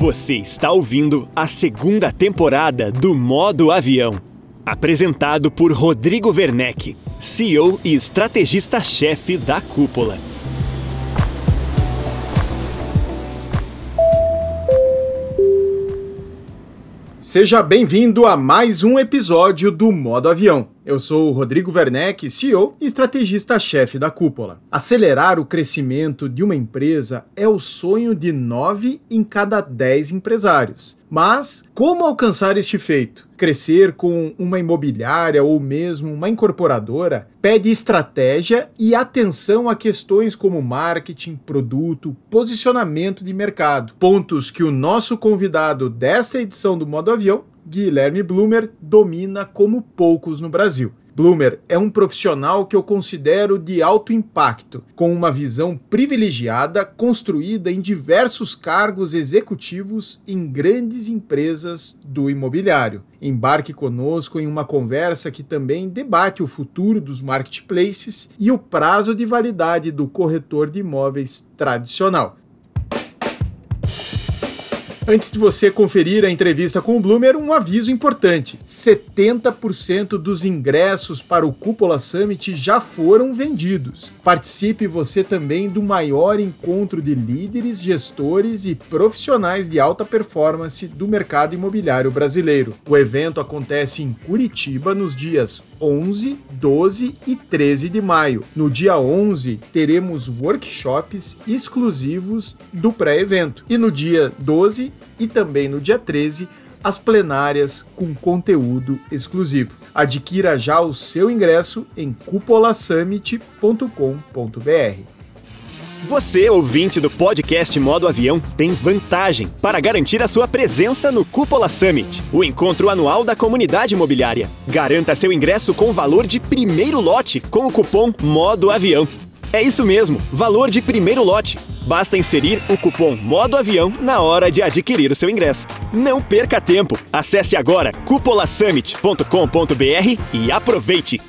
Você está ouvindo a segunda temporada do Modo Avião, apresentado por Rodrigo Werneck, CEO e estrategista-chefe da Cúpula. Seja bem-vindo a mais um episódio do Modo Avião. Eu sou o Rodrigo Werneck, CEO e estrategista-chefe da Cúpula. Acelerar o crescimento de uma empresa é o sonho de nove em cada dez empresários. Mas como alcançar este feito? Crescer com uma imobiliária ou mesmo uma incorporadora pede estratégia e atenção a questões como marketing, produto, posicionamento de mercado. Pontos que o nosso convidado desta edição do Modo Avião Guilherme Blumer domina como poucos no Brasil. Blumer é um profissional que eu considero de alto impacto, com uma visão privilegiada construída em diversos cargos executivos em grandes empresas do imobiliário. Embarque conosco em uma conversa que também debate o futuro dos marketplaces e o prazo de validade do corretor de imóveis tradicional. Antes de você conferir a entrevista com o Bloomer, um aviso importante: 70% dos ingressos para o Cúpula Summit já foram vendidos. Participe você também do maior encontro de líderes, gestores e profissionais de alta performance do mercado imobiliário brasileiro. O evento acontece em Curitiba nos dias 11, 12 e 13 de maio. No dia 11, teremos workshops exclusivos do pré-evento. E no dia 12, e também no dia 13 as plenárias com conteúdo exclusivo. Adquira já o seu ingresso em cupolasummit.com.br. Você, ouvinte do podcast Modo Avião, tem vantagem para garantir a sua presença no Cúpula Summit, o encontro anual da comunidade imobiliária. Garanta seu ingresso com valor de primeiro lote com o cupom Modo Avião. É isso mesmo, valor de primeiro lote. Basta inserir o cupom Modo Avião na hora de adquirir o seu ingresso. Não perca tempo. Acesse agora cupolasummit.com.br e aproveite.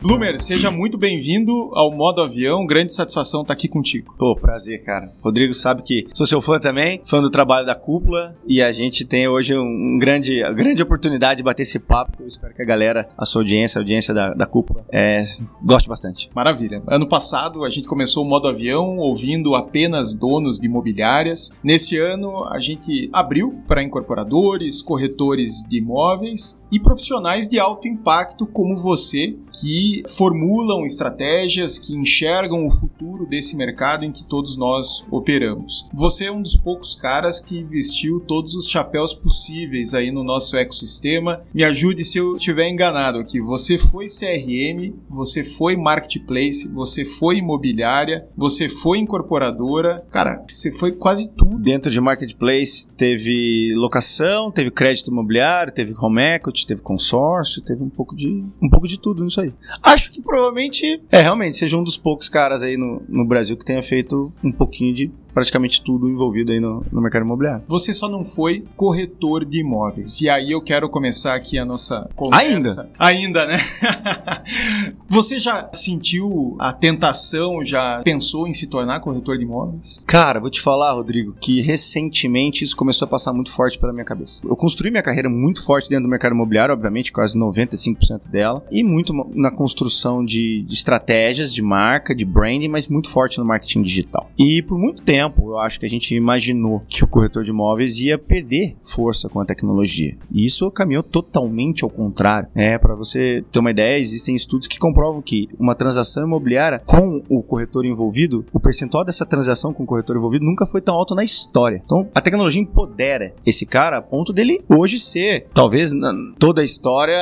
Lumer, seja muito bem-vindo ao Modo Avião. Grande satisfação estar aqui contigo. Pô, prazer, cara. Rodrigo sabe que sou seu fã também, fã do trabalho da Cúpula, e a gente tem hoje um grande, uma grande oportunidade de bater esse papo. Eu espero que a galera, a sua audiência, a audiência da, da Cúpula, é, goste bastante. Maravilha. Ano passado a gente começou o Modo Avião ouvindo apenas donos de imobiliárias. Nesse ano a gente abriu para incorporadores, corretores de imóveis e profissionais de alto impacto como você que formulam estratégias, que enxergam o futuro desse mercado em que todos nós operamos. Você é um dos poucos caras que vestiu todos os chapéus possíveis aí no nosso ecossistema. Me ajude se eu estiver enganado aqui. Você foi CRM, você foi marketplace, você foi imobiliária, você foi incorporadora. Cara, você foi quase tudo. Dentro de marketplace teve locação, teve crédito imobiliário, teve home equity, teve consórcio, teve um pouco de um pouco de tudo nisso aí. Acho que provavelmente, é, realmente, seja um dos poucos caras aí no, no Brasil que tenha feito um pouquinho de praticamente tudo envolvido aí no, no, mercado imobiliário. Você só não foi corretor de imóveis. E aí eu quero começar aqui a nossa conversa. Ainda? Ainda, né? Você já sentiu a tentação, já pensou em se tornar corretor de imóveis? Cara, vou te falar, Rodrigo, que recentemente isso começou a passar muito forte pela minha cabeça. Eu construí minha carreira muito forte dentro do mercado imobiliário, obviamente, quase 95% dela, e muito na construção de, de estratégias de marca, de branding, mas muito forte no marketing digital. E por muito tempo, tempo, eu acho que a gente imaginou que o corretor de imóveis ia perder força com a tecnologia. E isso caminhou totalmente ao contrário. É, para você ter uma ideia, existem estudos que comprovam que uma transação imobiliária com o corretor envolvido, o percentual dessa transação com o corretor envolvido nunca foi tão alto na história. Então, a tecnologia empodera esse cara a ponto dele hoje ser, talvez toda a história,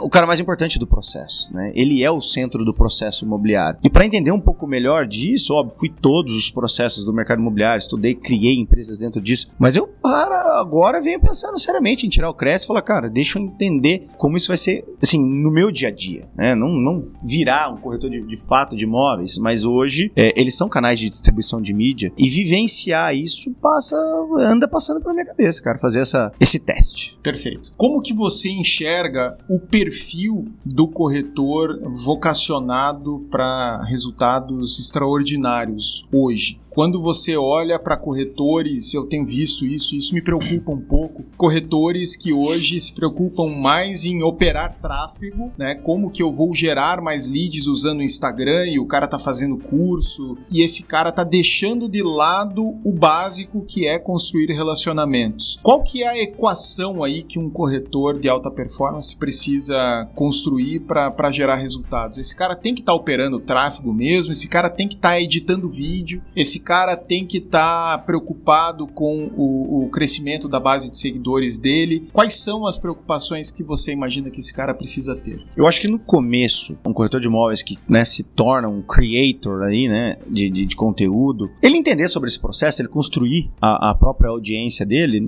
o cara mais importante do processo. Né? Ele é o centro do processo imobiliário. E para entender um pouco melhor disso, óbvio, fui todos os processos do mercado mercado imobiliário, estudei, criei empresas dentro disso, mas eu para agora venho pensando seriamente em tirar o Cresce e falar, cara, deixa eu entender como isso vai ser, assim, no meu dia a dia, né? Não, não virar um corretor de, de fato de imóveis, mas hoje é, eles são canais de distribuição de mídia e vivenciar isso passa, anda passando pela minha cabeça, cara, fazer essa, esse teste. Perfeito. Como que você enxerga o perfil do corretor vocacionado para resultados extraordinários hoje? Quando você olha para corretores, eu tenho visto isso, isso me preocupa um pouco. Corretores que hoje se preocupam mais em operar tráfego, né? Como que eu vou gerar mais leads usando o Instagram e o cara tá fazendo curso e esse cara tá deixando de lado o básico que é construir relacionamentos. Qual que é a equação aí que um corretor de alta performance precisa construir para gerar resultados? Esse cara tem que estar tá operando tráfego mesmo, esse cara tem que estar tá editando vídeo, esse cara tem que estar tá preocupado com o, o, crescimento da base de seguidores dele? Quais são as preocupações que você imagina que esse cara precisa ter? Eu acho que no começo, um corretor de imóveis que né, se torna um creator aí, né, de, de, de, conteúdo, ele entender sobre esse processo, ele construir a, a própria audiência dele,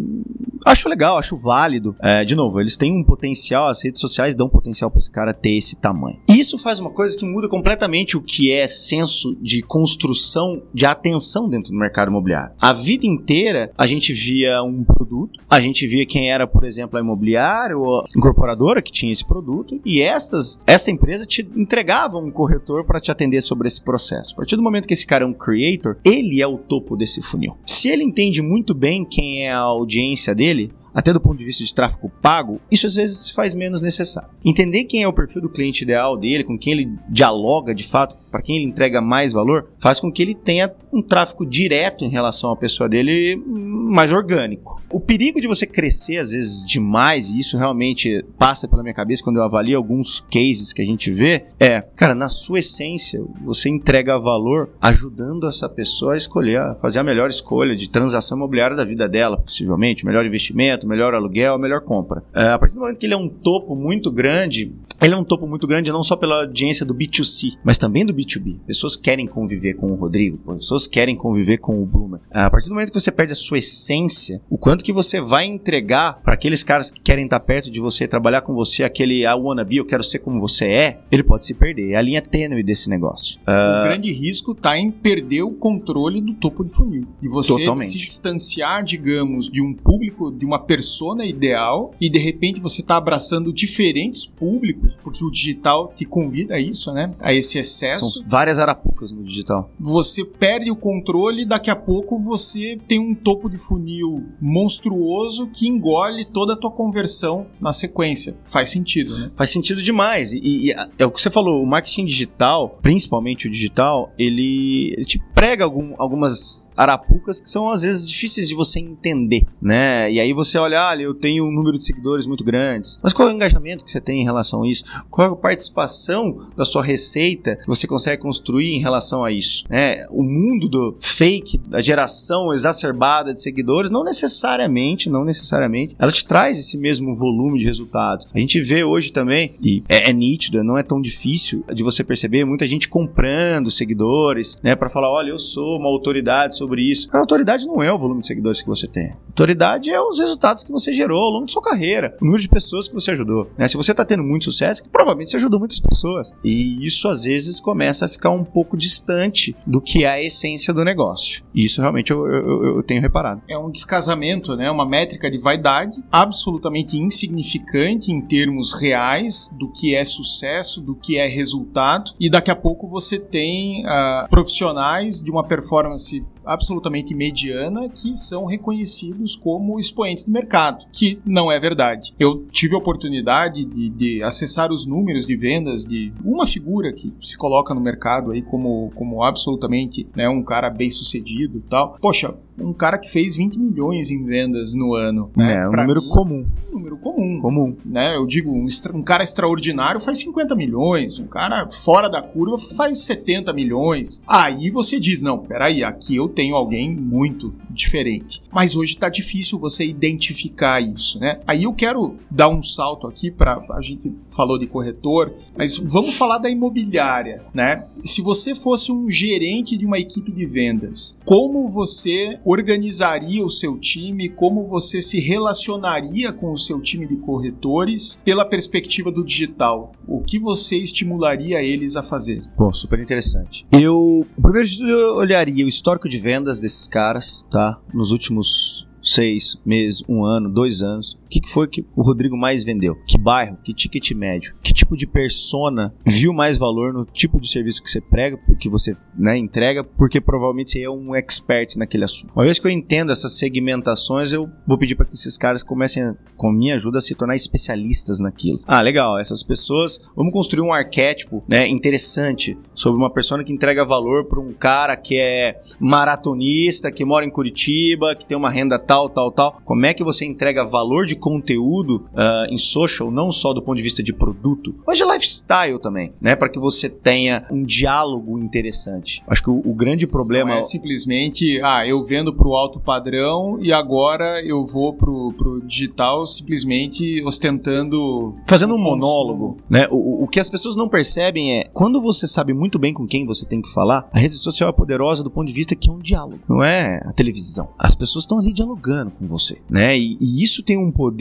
acho legal, acho válido. É, de novo, eles têm um potencial, as redes sociais dão potencial para esse cara ter esse tamanho. Isso faz uma coisa que muda completamente o que é senso de construção de atenção dentro do mercado imobiliário. A vida inteira a gente via um produto, a gente via quem era, por exemplo, a imobiliária ou a incorporadora que tinha esse produto e estas, essa empresa te entregava um corretor para te atender sobre esse processo. A partir do momento que esse cara é um creator, ele é o topo desse funil. Se ele entende muito bem quem é a audiência dele, até do ponto de vista de tráfego pago, isso às vezes faz menos necessário. Entender quem é o perfil do cliente ideal dele, com quem ele dialoga de fato, para quem ele entrega mais valor, faz com que ele tenha um tráfego direto em relação à pessoa dele mais orgânico. O perigo de você crescer às vezes demais, e isso realmente passa pela minha cabeça quando eu avalio alguns cases que a gente vê, é, cara, na sua essência, você entrega valor ajudando essa pessoa a escolher, a fazer a melhor escolha de transação imobiliária da vida dela, possivelmente, melhor investimento, melhor aluguel, melhor compra. É, a partir do momento que ele é um topo muito grande, ele é um topo muito grande não só pela audiência do B2C, mas também do B2B. Pessoas querem conviver com o Rodrigo, pessoas querem conviver com o Bloomer. A partir do momento que você perde a sua essência, o quanto que você vai entregar para aqueles caras que querem estar perto de você, trabalhar com você, aquele I wanna be, eu quero ser como você é, ele pode se perder. É a linha tênue desse negócio. Uh... O grande risco está em perder o controle do topo de funil. E você Totalmente. se distanciar, digamos, de um público, de uma persona ideal, e de repente você está abraçando diferentes públicos porque o digital te convida a isso, né? A esse excesso. São várias arapucas no digital. Você perde o controle e daqui a pouco você tem um topo de funil monstruoso que engole toda a tua conversão na sequência. Faz sentido, né? Faz sentido demais. E, e é o que você falou, o marketing digital, principalmente o digital, ele, ele te prega algum, algumas arapucas que são às vezes difíceis de você entender, né? E aí você olha, olha, eu tenho um número de seguidores muito grandes, mas qual é o engajamento que você tem em relação a isso? Qual é a participação da sua receita que você consegue construir em relação a isso? É, o mundo do fake, da geração exacerbada de seguidores, não necessariamente, não necessariamente, ela te traz esse mesmo volume de resultados. A gente vê hoje também, e é, é nítido, não é tão difícil de você perceber, muita gente comprando seguidores, né, para falar, olha, eu sou uma autoridade sobre isso. A autoridade não é o volume de seguidores que você tem. A autoridade é os resultados que você gerou ao longo de sua carreira, o número de pessoas que você ajudou. Né? Se você está tendo muito sucesso, que provavelmente você ajudou muitas pessoas. E isso às vezes começa a ficar um pouco distante do que é a essência do negócio. E isso realmente eu, eu, eu tenho reparado. É um descasamento, né? Uma métrica de vaidade absolutamente insignificante em termos reais do que é sucesso, do que é resultado. E daqui a pouco você tem uh, profissionais de uma performance absolutamente mediana que são reconhecidos como expoentes do mercado, que não é verdade. Eu tive a oportunidade de, de acessar os números de vendas de uma figura que se coloca no mercado aí como, como absolutamente né, um cara bem sucedido e tal. Poxa, um cara que fez 20 milhões em vendas no ano. Né? É, um número mim, comum. Um número comum. Comum. Né? Eu digo, um, um, cara extraordinário faz 50 milhões, um cara fora da curva faz 70 milhões. Aí você diz, não, peraí, aqui eu tenho alguém muito diferente. Mas hoje está difícil você identificar isso, né? Aí eu quero dar um salto aqui para a gente falou de corretor, mas vamos falar da imobiliária, né? Se você fosse um gerente de uma equipe de vendas, como você organizaria o seu time? Como você se relacionaria com o seu time de corretores pela perspectiva do digital? O que você estimularia eles a fazer? Bom, super interessante. Eu, primeiro, eu olharia o histórico de vendas desses caras, tá? Nos últimos seis meses, um ano, dois anos. Que, que foi que o Rodrigo mais vendeu? Que bairro? Que ticket médio? Que tipo de persona viu mais valor no tipo de serviço que você prega, que você né, entrega? Porque provavelmente você é um expert naquele assunto. Uma vez que eu entendo essas segmentações, eu vou pedir para que esses caras comecem, com minha ajuda, a se tornar especialistas naquilo. Ah, legal. Essas pessoas, vamos construir um arquétipo né, interessante sobre uma persona que entrega valor para um cara que é maratonista, que mora em Curitiba, que tem uma renda tal, tal, tal. Como é que você entrega valor de conteúdo uh, em social, não só do ponto de vista de produto, mas de lifestyle também, né? Para que você tenha um diálogo interessante. Acho que o, o grande problema não é simplesmente, ah, eu vendo pro alto padrão e agora eu vou pro, pro digital simplesmente ostentando. Fazendo um monólogo, né? O, o que as pessoas não percebem é quando você sabe muito bem com quem você tem que falar, a rede social é poderosa do ponto de vista que é um diálogo, não é a televisão. As pessoas estão ali dialogando dialogando com você, né? E, e, isso tem um poder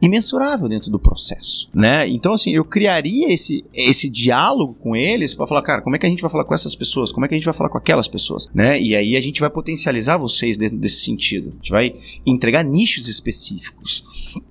imensurável dentro do processo, né? Então, assim, eu criaria esse, esse diálogo com eles para falar, cara, como é que a gente vai falar com essas pessoas? Como é que a gente vai falar com aquelas pessoas, né? E aí a gente vai potencializar vocês dentro desse sentido. A gente vai entregar nichos específicos.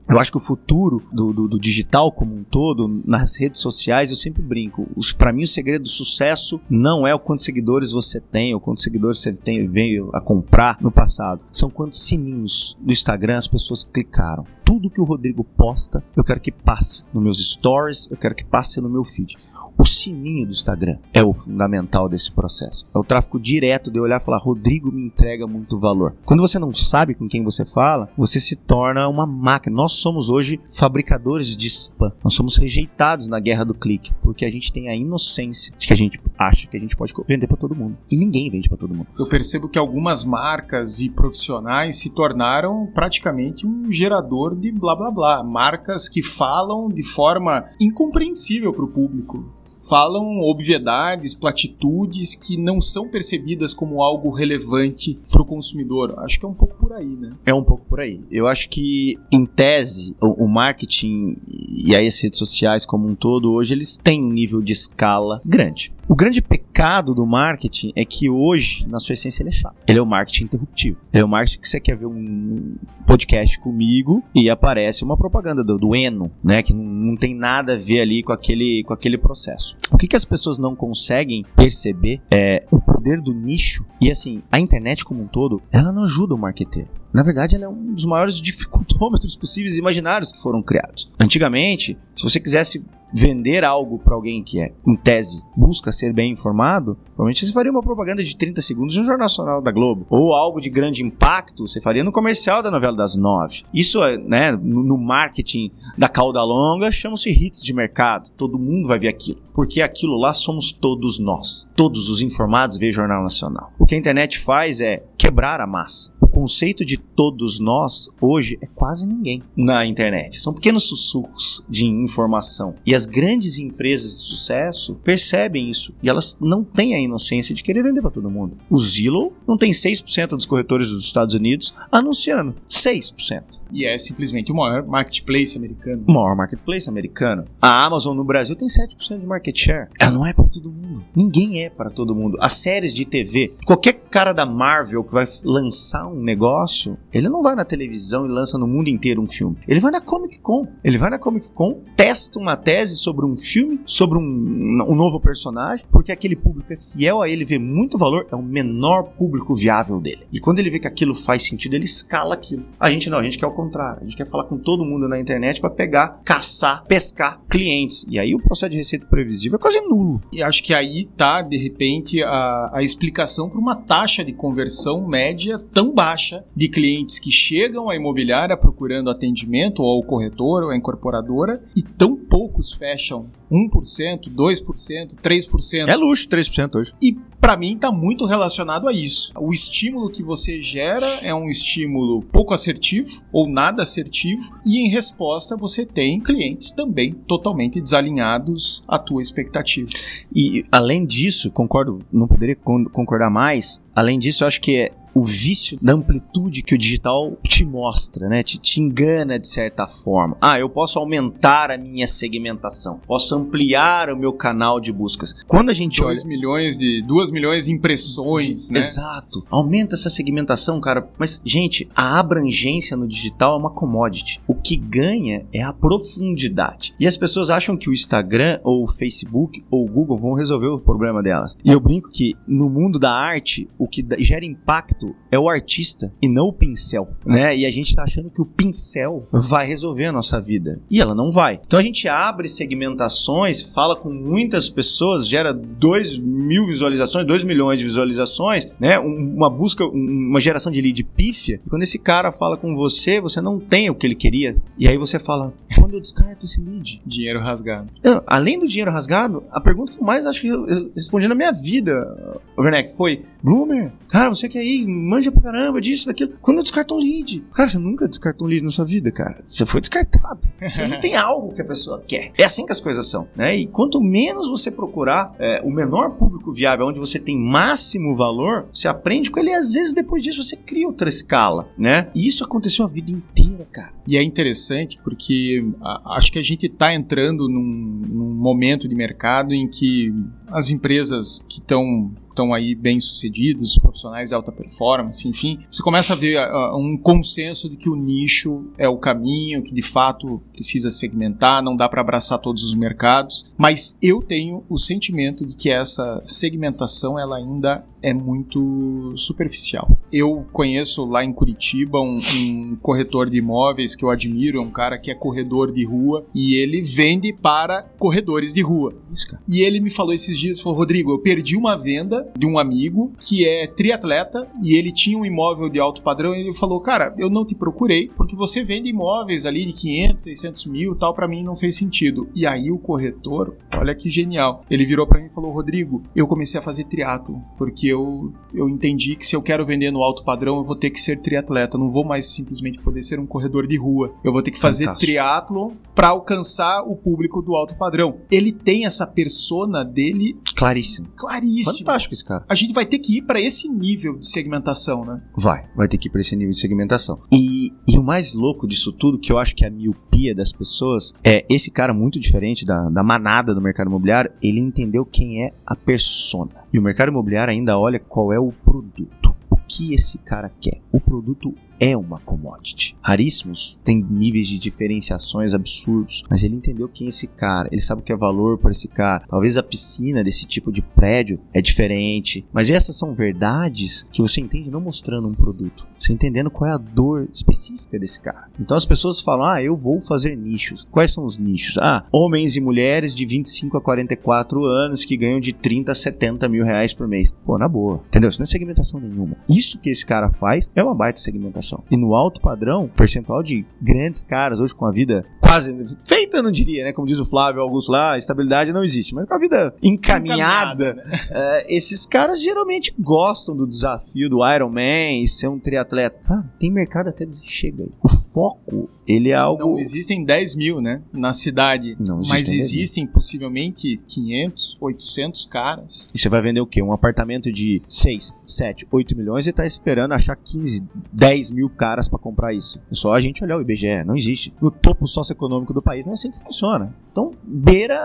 Eu acho que o futuro do, do, do digital como um todo, nas redes sociais, eu sempre brinco. Para mim, o segredo do sucesso não é o quantos seguidores você tem, ou quantos seguidores você tem veio a comprar no passado. São quantos sininhos do Instagram as pessoas clicaram. Tudo que o Rodrigo posta, eu quero que passe nos meus stories, eu quero que passe no meu feed. O sininho do Instagram é o fundamental desse processo. É o tráfego direto de olhar e falar: Rodrigo me entrega muito valor. Quando você não sabe com quem você fala, você se torna uma máquina. Nós somos hoje fabricadores de spam. Nós somos rejeitados na guerra do clique, porque a gente tem a inocência de que a gente acha que a gente pode vender para todo mundo. E ninguém vende para todo mundo. Eu percebo que algumas marcas e profissionais se tornaram praticamente um gerador de blá blá blá. Marcas que falam de forma incompreensível para o público falam obviedades, platitudes que não são percebidas como algo relevante para o consumidor. Acho que é um pouco por aí, né? É um pouco por aí. Eu acho que, em tese, o, o marketing e aí as redes sociais como um todo, hoje eles têm um nível de escala grande. O grande pecado do marketing é que hoje, na sua essência, ele é chato. Ele é o marketing interruptivo. Ele é o marketing que você quer ver um podcast comigo e aparece uma propaganda do, do Eno, né? Que não, não, tem nada a ver ali com aquele, com aquele processo. O que, que as pessoas não conseguem perceber é o poder do nicho. E assim, a internet como um todo, ela não ajuda o marketeiro. Na verdade, ela é um dos maiores dificultômetros possíveis imaginários que foram criados. Antigamente, se você quisesse vender algo para alguém que é, em tese, busca ser bem informado, provavelmente você faria uma propaganda de 30 segundos no Jornal Nacional da Globo. Ou algo de grande impacto, você faria no comercial da novela das nove. Isso, né, no marketing da cauda longa, chama-se hits de mercado. Todo mundo vai ver aquilo. Porque aquilo lá somos todos nós. Todos os informados veem Jornal Nacional. O que a internet faz é quebrar a massa conceito de todos nós hoje é quase ninguém na internet. São pequenos sussurros de informação. E as grandes empresas de sucesso percebem isso. E elas não têm a inocência de querer vender para todo mundo. O Zillow não tem 6% dos corretores dos Estados Unidos anunciando. 6%. E é simplesmente o maior marketplace americano. O maior marketplace americano. A Amazon no Brasil tem 7% de market share. Ela não é para todo mundo. Ninguém é para todo mundo. As séries de TV, qualquer cara da Marvel que vai lançar um negócio, ele não vai na televisão e lança no mundo inteiro um filme. Ele vai na Comic Con. Ele vai na Comic Con, testa uma tese sobre um filme, sobre um, um novo personagem, porque aquele público é fiel a ele, vê muito valor, é o menor público viável dele. E quando ele vê que aquilo faz sentido, ele escala aquilo. A gente não, a gente quer o contrário. A gente quer falar com todo mundo na internet para pegar, caçar, pescar clientes. E aí o processo de receita previsível é quase nulo. E acho que aí tá, de repente, a, a explicação para uma taxa de conversão média tão baixa de clientes que chegam à imobiliária procurando atendimento ou ao corretor ou à incorporadora e tão poucos fecham 1%, 2%, 3%. É luxo 3% hoje. E para mim está muito relacionado a isso. O estímulo que você gera é um estímulo pouco assertivo ou nada assertivo e em resposta você tem clientes também totalmente desalinhados à tua expectativa. E além disso, concordo, não poderia concordar mais. Além disso, eu acho que é o vício da amplitude que o digital te mostra, né? Te, te, engana de certa forma. Ah, eu posso aumentar a minha segmentação, posso ampliar o meu canal de buscas. Quando a gente 2 olha... milhões de 2 milhões de impressões, de, né? Exato. Aumenta essa segmentação, cara. Mas gente, a abrangência no digital é uma commodity. O que ganha é a profundidade. E as pessoas acham que o Instagram ou o Facebook ou o Google vão resolver o problema delas. E eu brinco que no mundo da arte, o que gera impacto é o artista e não o pincel, né? E a gente tá achando que o pincel vai resolver a nossa vida. E ela não vai. Então a gente abre segmentações, fala com muitas pessoas, gera 2 mil visualizações, 2 milhões de visualizações, né? Uma busca, uma geração de lead pífia. E quando esse cara fala com você, você não tem o que ele queria. E aí você fala, quando eu descarto esse lead? Dinheiro rasgado. além do dinheiro rasgado, a pergunta que eu mais acho que eu respondi na minha vida, Werneck, foi: Bloomer, cara, você que aí manja pra caramba disso, daquilo. Quando eu descarto um lead? Cara, você nunca descartou um lead na sua vida, cara. Você foi descartado. Você não tem algo que a pessoa quer. É assim que as coisas são, né? E quanto menos você procurar é, o menor público viável, onde você tem máximo valor, você aprende com ele e às vezes depois disso você cria outra escala, né? E isso aconteceu a vida inteira, cara. E é interessante porque acho que a gente tá entrando num, num momento de mercado em que as empresas que estão estão aí bem sucedidos, profissionais de alta performance, enfim, você começa a ver uh, um consenso de que o nicho é o caminho, que de fato precisa segmentar, não dá para abraçar todos os mercados, mas eu tenho o sentimento de que essa segmentação ela ainda é muito superficial. Eu conheço lá em Curitiba um, um, corretor de imóveis que eu admiro, é um cara que é corredor de rua e ele vende para corredores de rua. Isso. E ele me falou esses dias, falou, Rodrigo, eu perdi uma venda de um amigo que é triatleta e ele tinha um imóvel de alto padrão e ele falou, cara, eu não te procurei porque você vende imóveis ali de 500, 600 mil tal, para mim não fez sentido. E aí o corretor, olha que genial, ele virou para mim e falou, Rodrigo, eu comecei a fazer triatlo porque eu, eu entendi que se eu quero vender no alto padrão, eu vou ter que ser triatleta, não vou mais simplesmente poder ser um corredor de rua. Eu vou ter que fazer Fantástico. triatlo para alcançar o público do alto padrão. Ele tem essa persona dele claríssimo. Claríssimo. Fantástico esse cara. A gente vai ter que ir para esse nível de segmentação, né? Vai, vai ter que ir para esse nível de segmentação. E, e o mais louco disso tudo, que eu acho que é a miopia das pessoas, é esse cara muito diferente da, da manada do mercado imobiliário, ele entendeu quem é a persona. E o mercado imobiliário ainda olha qual é o produto. O que esse cara quer. O produto é uma commodity. Raríssimos tem níveis de diferenciações absurdos, mas ele entendeu quem é esse cara, ele sabe o que é valor para esse cara. Talvez a piscina desse tipo de prédio é diferente, mas essas são verdades que você entende não mostrando um produto, você entendendo qual é a dor específica desse cara. Então as pessoas falam: "Ah, eu vou fazer nichos". Quais são os nichos? Ah, homens e mulheres de 25 a 44 anos que ganham de 30 a 70 mil reais por mês. Pô, na boa. Entendeu? Isso não é segmentação nenhuma. Isso que esse cara faz é uma baita segmentação. E no alto padrão, percentual de grandes caras hoje com a vida quase feita, não diria, né? Como diz o Flávio Augusto lá, estabilidade não existe, mas com a vida encaminhada, encaminhada né? é, esses caras geralmente gostam do desafio do Iron Man e ser um triatleta. Ah, tem mercado até dizer, chega aí. O foco, ele é algo... Não existem 10 mil, né? Na cidade. Não existem mas existem possivelmente 500, 800 caras. E você vai vender o quê? Um apartamento de 6, 7, 8 milhões e tá esperando achar 15, 10 mil caras para comprar isso. É só a gente olhar o IBGE, não existe. No topo socioeconômico do país não é assim que funciona. Então, beira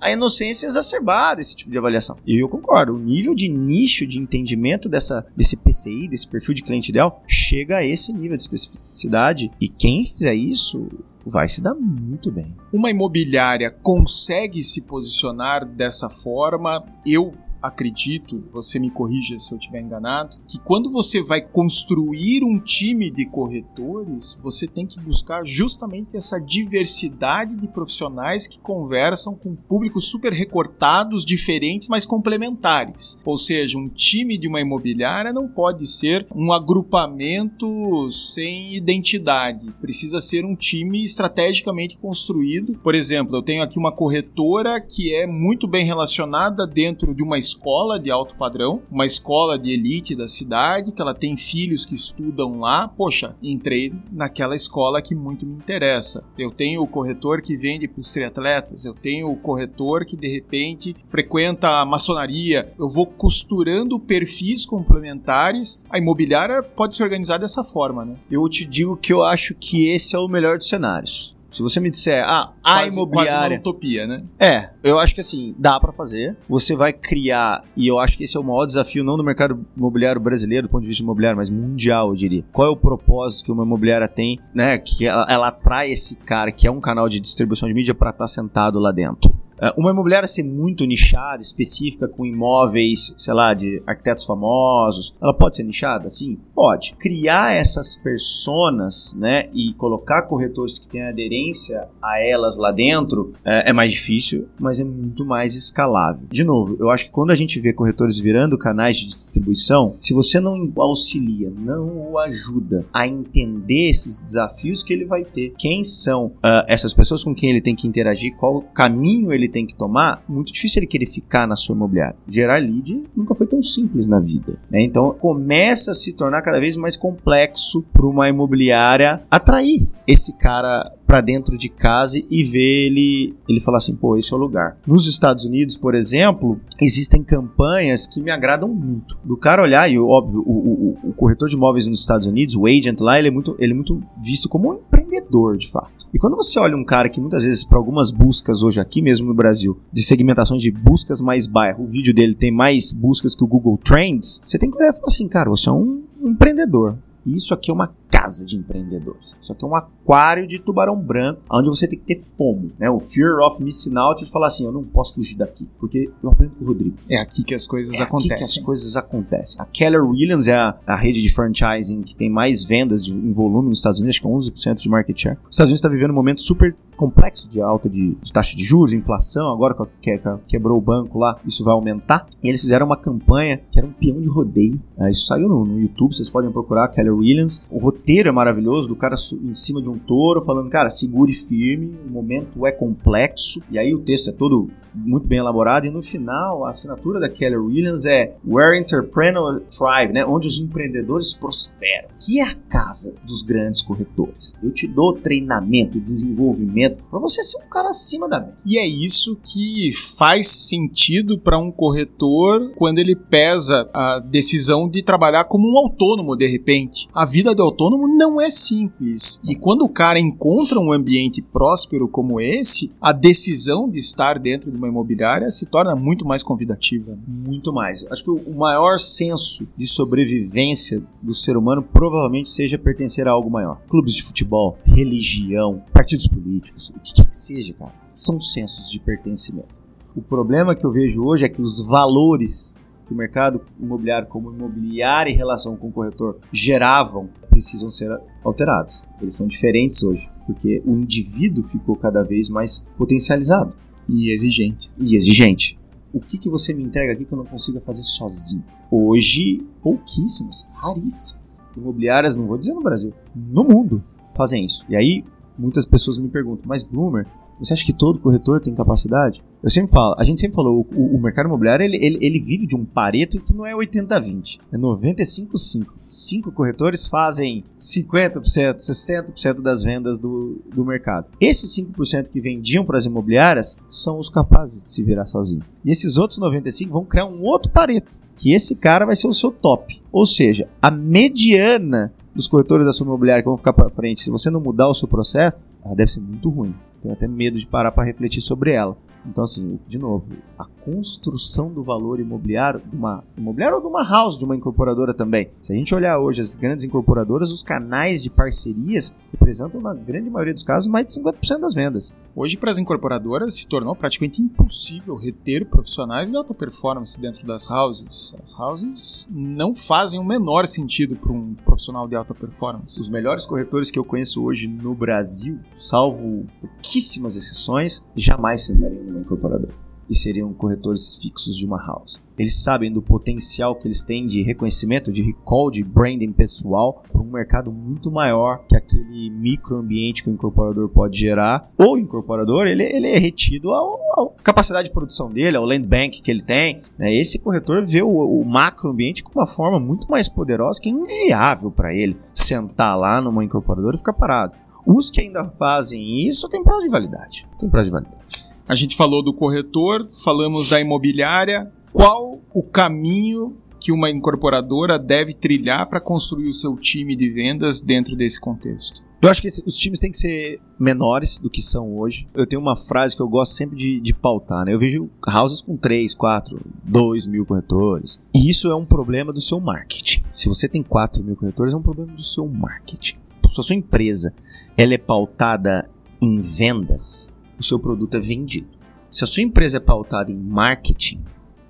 a inocência exacerbada esse tipo de avaliação. E eu concordo, o nível de nicho de entendimento dessa, desse PCI, desse perfil de cliente ideal, chega a esse nível de especificidade e quem fizer isso vai se dar muito bem. Uma imobiliária consegue se posicionar dessa forma? Eu acredito, você me corrija se eu estiver enganado, que quando você vai construir um time de corretores, você tem que buscar justamente essa diversidade de profissionais que conversam com públicos super recortados, diferentes, mas complementares. Ou seja, um time de uma imobiliária não pode ser um agrupamento sem identidade. Precisa ser um time estrategicamente construído. Por exemplo, eu tenho aqui uma corretora que é muito bem relacionada dentro de uma escola de alto padrão, uma escola de elite da cidade, que ela tem filhos que estudam lá. Poxa, entrei naquela escola que muito me interessa. Eu tenho o corretor que vende para os triatletas, eu tenho o corretor que de repente frequenta a maçonaria. Eu vou costurando perfis complementares. A imobiliária pode se organizar dessa forma, né? Eu te digo que eu acho que esse é o melhor dos cenários. Se você me disser, ah, a quase, imobiliária. Quase uma utopia, né? É, eu acho que assim, dá para fazer. Você vai criar, e eu acho que esse é o maior desafio, não do mercado imobiliário brasileiro, do ponto de vista imobiliário, mas mundial, eu diria. Qual é o propósito que uma imobiliária tem, né? Que ela, ela atrai esse cara que é um canal de distribuição de mídia para estar tá sentado lá dentro. É, uma imobiliária ser muito nichada, específica, com imóveis, sei lá, de arquitetos famosos, ela pode ser nichada? Sim, pode. Criar essas personas, né, e colocar corretores que têm aderência a elas lá dentro é, é mais difícil, mas é muito mais escalável. De novo, eu acho que quando a gente vê corretores virando canais de distribuição, se você não auxilia, não o ajuda a entender esses desafios que ele vai ter, quem são uh, essas pessoas com quem ele tem que interagir, qual caminho ele tem que tomar, muito difícil ele querer ficar na sua imobiliária. Gerar lead nunca foi tão simples na vida. Né? Então começa a se tornar cada vez mais complexo para uma imobiliária atrair esse cara para dentro de casa e ver ele ele falar assim, pô, esse é o lugar. Nos Estados Unidos, por exemplo, existem campanhas que me agradam muito. Do cara olhar, e óbvio, o, o, o corretor de imóveis nos Estados Unidos, o agent lá, ele é muito, ele é muito visto como um empreendedor, de fato. E quando você olha um cara que muitas vezes, para algumas buscas hoje aqui mesmo no Brasil, de segmentação de buscas mais bairro, o vídeo dele tem mais buscas que o Google Trends, você tem que olhar e falar assim, cara, você é um empreendedor. Isso aqui é uma casa de empreendedores. Isso aqui é um aquário de tubarão branco, onde você tem que ter fome, né? O fear of missing out de falar assim, eu não posso fugir daqui, porque eu aprendo com o Rodrigo. É aqui que as coisas é acontecem. Aqui que as coisas acontecem. A Keller Williams é a, a, rede de franchising que tem mais vendas de, em volume nos Estados Unidos, acho que é 11% de market share. Os Estados Unidos está vivendo um momento super complexo de alta de, de taxa de juros, inflação, agora que, que, quebrou o banco lá, isso vai aumentar. E eles fizeram uma campanha que era um peão de rodeio. É, isso saiu no, no YouTube, vocês podem procurar Keller Williams. O roteiro é maravilhoso, do cara em cima de um touro, falando, cara, segure firme, o momento é complexo. E aí o texto é todo muito bem elaborado. E no final, a assinatura da Keller Williams é Where Entrepreneur Thrive, né? onde os empreendedores prosperam. Que é a casa dos grandes corretores. Eu te dou treinamento, desenvolvimento, para você ser um cara acima da média. E é isso que faz sentido para um corretor quando ele pesa a decisão de trabalhar como um autônomo de repente. A vida do autônomo não é simples. E quando o cara encontra um ambiente próspero como esse, a decisão de estar dentro de uma imobiliária se torna muito mais convidativa. Muito mais. Acho que o maior senso de sobrevivência do ser humano provavelmente seja pertencer a algo maior. Clubes de futebol, religião, partidos políticos, o que quer que seja, cara, são sensos de pertencimento. O problema que eu vejo hoje é que os valores que o mercado imobiliário, como imobiliário em relação com o corretor, geravam, precisam ser alterados. Eles são diferentes hoje, porque o indivíduo ficou cada vez mais potencializado. E exigente. E exigente. O que, que você me entrega aqui que eu não consiga fazer sozinho? Hoje, pouquíssimas, raríssimas. Imobiliárias, não vou dizer no Brasil, no mundo, fazem isso. E aí, muitas pessoas me perguntam, mas Bloomer, você acha que todo corretor tem capacidade? Eu sempre falo, a gente sempre falou, o, o mercado imobiliário ele, ele, ele, vive de um pareto que não é 80-20, é 95-5. Cinco corretores fazem 50%, 60% das vendas do, do mercado. Esses 5% que vendiam para as imobiliárias são os capazes de se virar sozinhos. E esses outros 95% vão criar um outro pareto, que esse cara vai ser o seu top. Ou seja, a mediana dos corretores da sua imobiliária que vão ficar para frente, se você não mudar o seu processo, ela deve ser muito ruim. Tenho até medo de parar para refletir sobre ela. Então, assim, de novo, a construção do valor imobiliário de uma imobiliária ou de uma house, de uma incorporadora também. Se a gente olhar hoje as grandes incorporadoras, os canais de parcerias representam, na grande maioria dos casos, mais de 50% das vendas. Hoje, para as incorporadoras, se tornou praticamente impossível reter profissionais de alta performance dentro das houses. As houses não fazem o menor sentido para um profissional de alta performance. Os melhores corretores que eu conheço hoje no Brasil, salvo pouquíssimas exceções, jamais sentariam numa incorporadora e seriam corretores fixos de uma house. Eles sabem do potencial que eles têm de reconhecimento, de recall, de branding pessoal para um mercado muito maior que aquele microambiente que o incorporador pode gerar. O incorporador ele, ele é retido à capacidade de produção dele, ao land bank que ele tem. Né? Esse corretor vê o, o macroambiente com uma forma muito mais poderosa que é inviável para ele sentar lá numa incorporadora e ficar parado. Os que ainda fazem isso têm prazo de validade. Tem prazo de validade. A gente falou do corretor, falamos da imobiliária. Qual o caminho que uma incorporadora deve trilhar para construir o seu time de vendas dentro desse contexto? Eu acho que os times têm que ser menores do que são hoje. Eu tenho uma frase que eu gosto sempre de, de pautar, né? Eu vejo houses com 3, 4, 2 mil corretores. E isso é um problema do seu marketing. Se você tem 4 mil corretores, é um problema do seu marketing. Se a sua empresa ela é pautada em vendas, o seu produto é vendido. Se a sua empresa é pautada em marketing,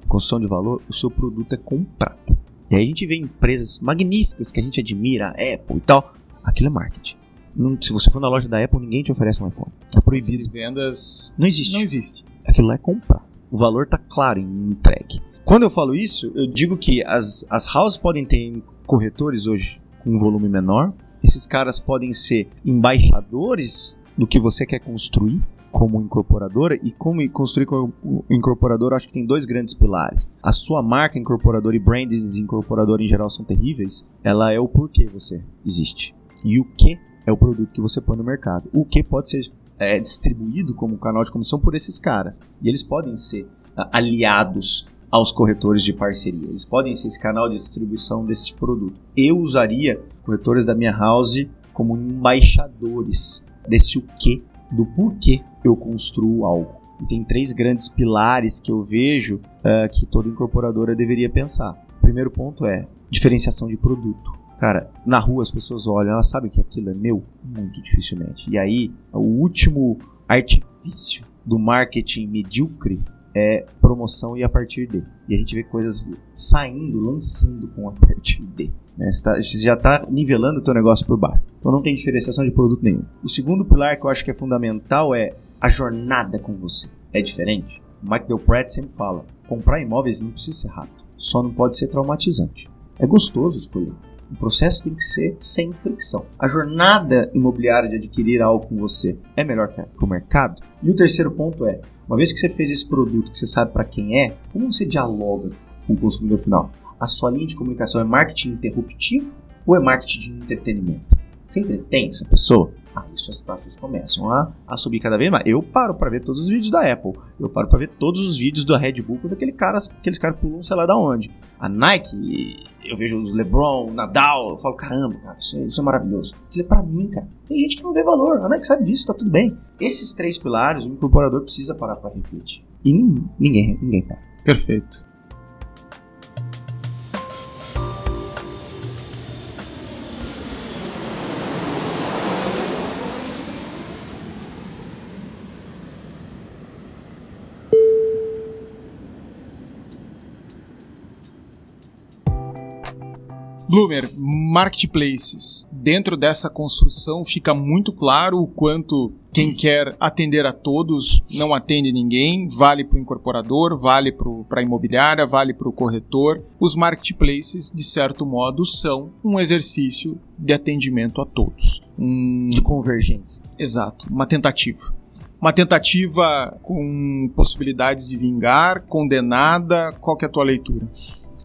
construção de valor, o seu produto é comprado. E aí a gente vê empresas magníficas que a gente admira, a Apple e tal. Aquilo é marketing. Não, se você for na loja da Apple, ninguém te oferece um iPhone. É proibido. vendas não existe. Não existe. Aquilo lá é comprado. O valor está claro em entregue. Quando eu falo isso, eu digo que as, as houses podem ter corretores hoje com um volume menor. Esses caras podem ser embaixadores do que você quer construir como incorporadora e como construir como incorporadora, acho que tem dois grandes pilares. A sua marca incorporadora e brands incorporadora em geral são terríveis. Ela é o porquê você existe. E o que é o produto que você põe no mercado. O que pode ser é, distribuído como canal de comissão por esses caras. E eles podem ser uh, aliados aos corretores de parceria. Eles podem ser esse canal de distribuição desse produto. Eu usaria corretores da minha house como embaixadores desse o que, do porquê eu construo algo. E tem três grandes pilares que eu vejo uh, que toda incorporadora deveria pensar. O primeiro ponto é diferenciação de produto. Cara, na rua as pessoas olham, elas sabem que aquilo é meu? Muito dificilmente. E aí, o último artifício do marketing medíocre é promoção e a partir de. E a gente vê coisas saindo, lançando com a partir de. Né? Você, tá, você, já está nivelando o teu negócio por baixo. Então não tem diferenciação de produto nenhum. O segundo pilar que eu acho que é fundamental é a jornada com você. É diferente. O Mike Del Pratt sempre fala: comprar imóveis não precisa ser rápido, só não pode ser traumatizante. É gostoso escolher. O processo tem que ser sem fricção. A jornada imobiliária de adquirir algo com você é melhor que o mercado? E o terceiro ponto é: uma vez que você fez esse produto, que você sabe para quem é, como você dialoga com o consumidor final? A sua linha de comunicação é marketing interruptivo ou é marketing de entretenimento? Você entretém essa pessoa? Aí suas taxas começam a, a subir cada vez mais. Eu paro para ver todos os vídeos da Apple. Eu paro para ver todos os vídeos da Red Bull quando aquele cara, aqueles caras pulam sei lá da onde. A Nike, eu vejo os LeBron, Nadal, eu falo, caramba, cara, isso é, isso é maravilhoso. Aquilo é pra mim, cara. Tem gente que não vê valor. A Nike sabe disso, tá tudo bem. Esses três pilares, o incorporador precisa parar para refletir. E ninguém, ninguém para. Perfeito. Bloomer, marketplaces. Dentro dessa construção fica muito claro o quanto quem quer atender a todos não atende ninguém, vale para o incorporador, vale para a imobiliária, vale para o corretor. Os marketplaces, de certo modo, são um exercício de atendimento a todos. Um... De convergência. Exato, uma tentativa. Uma tentativa com possibilidades de vingar, condenada. Qual que é a tua leitura?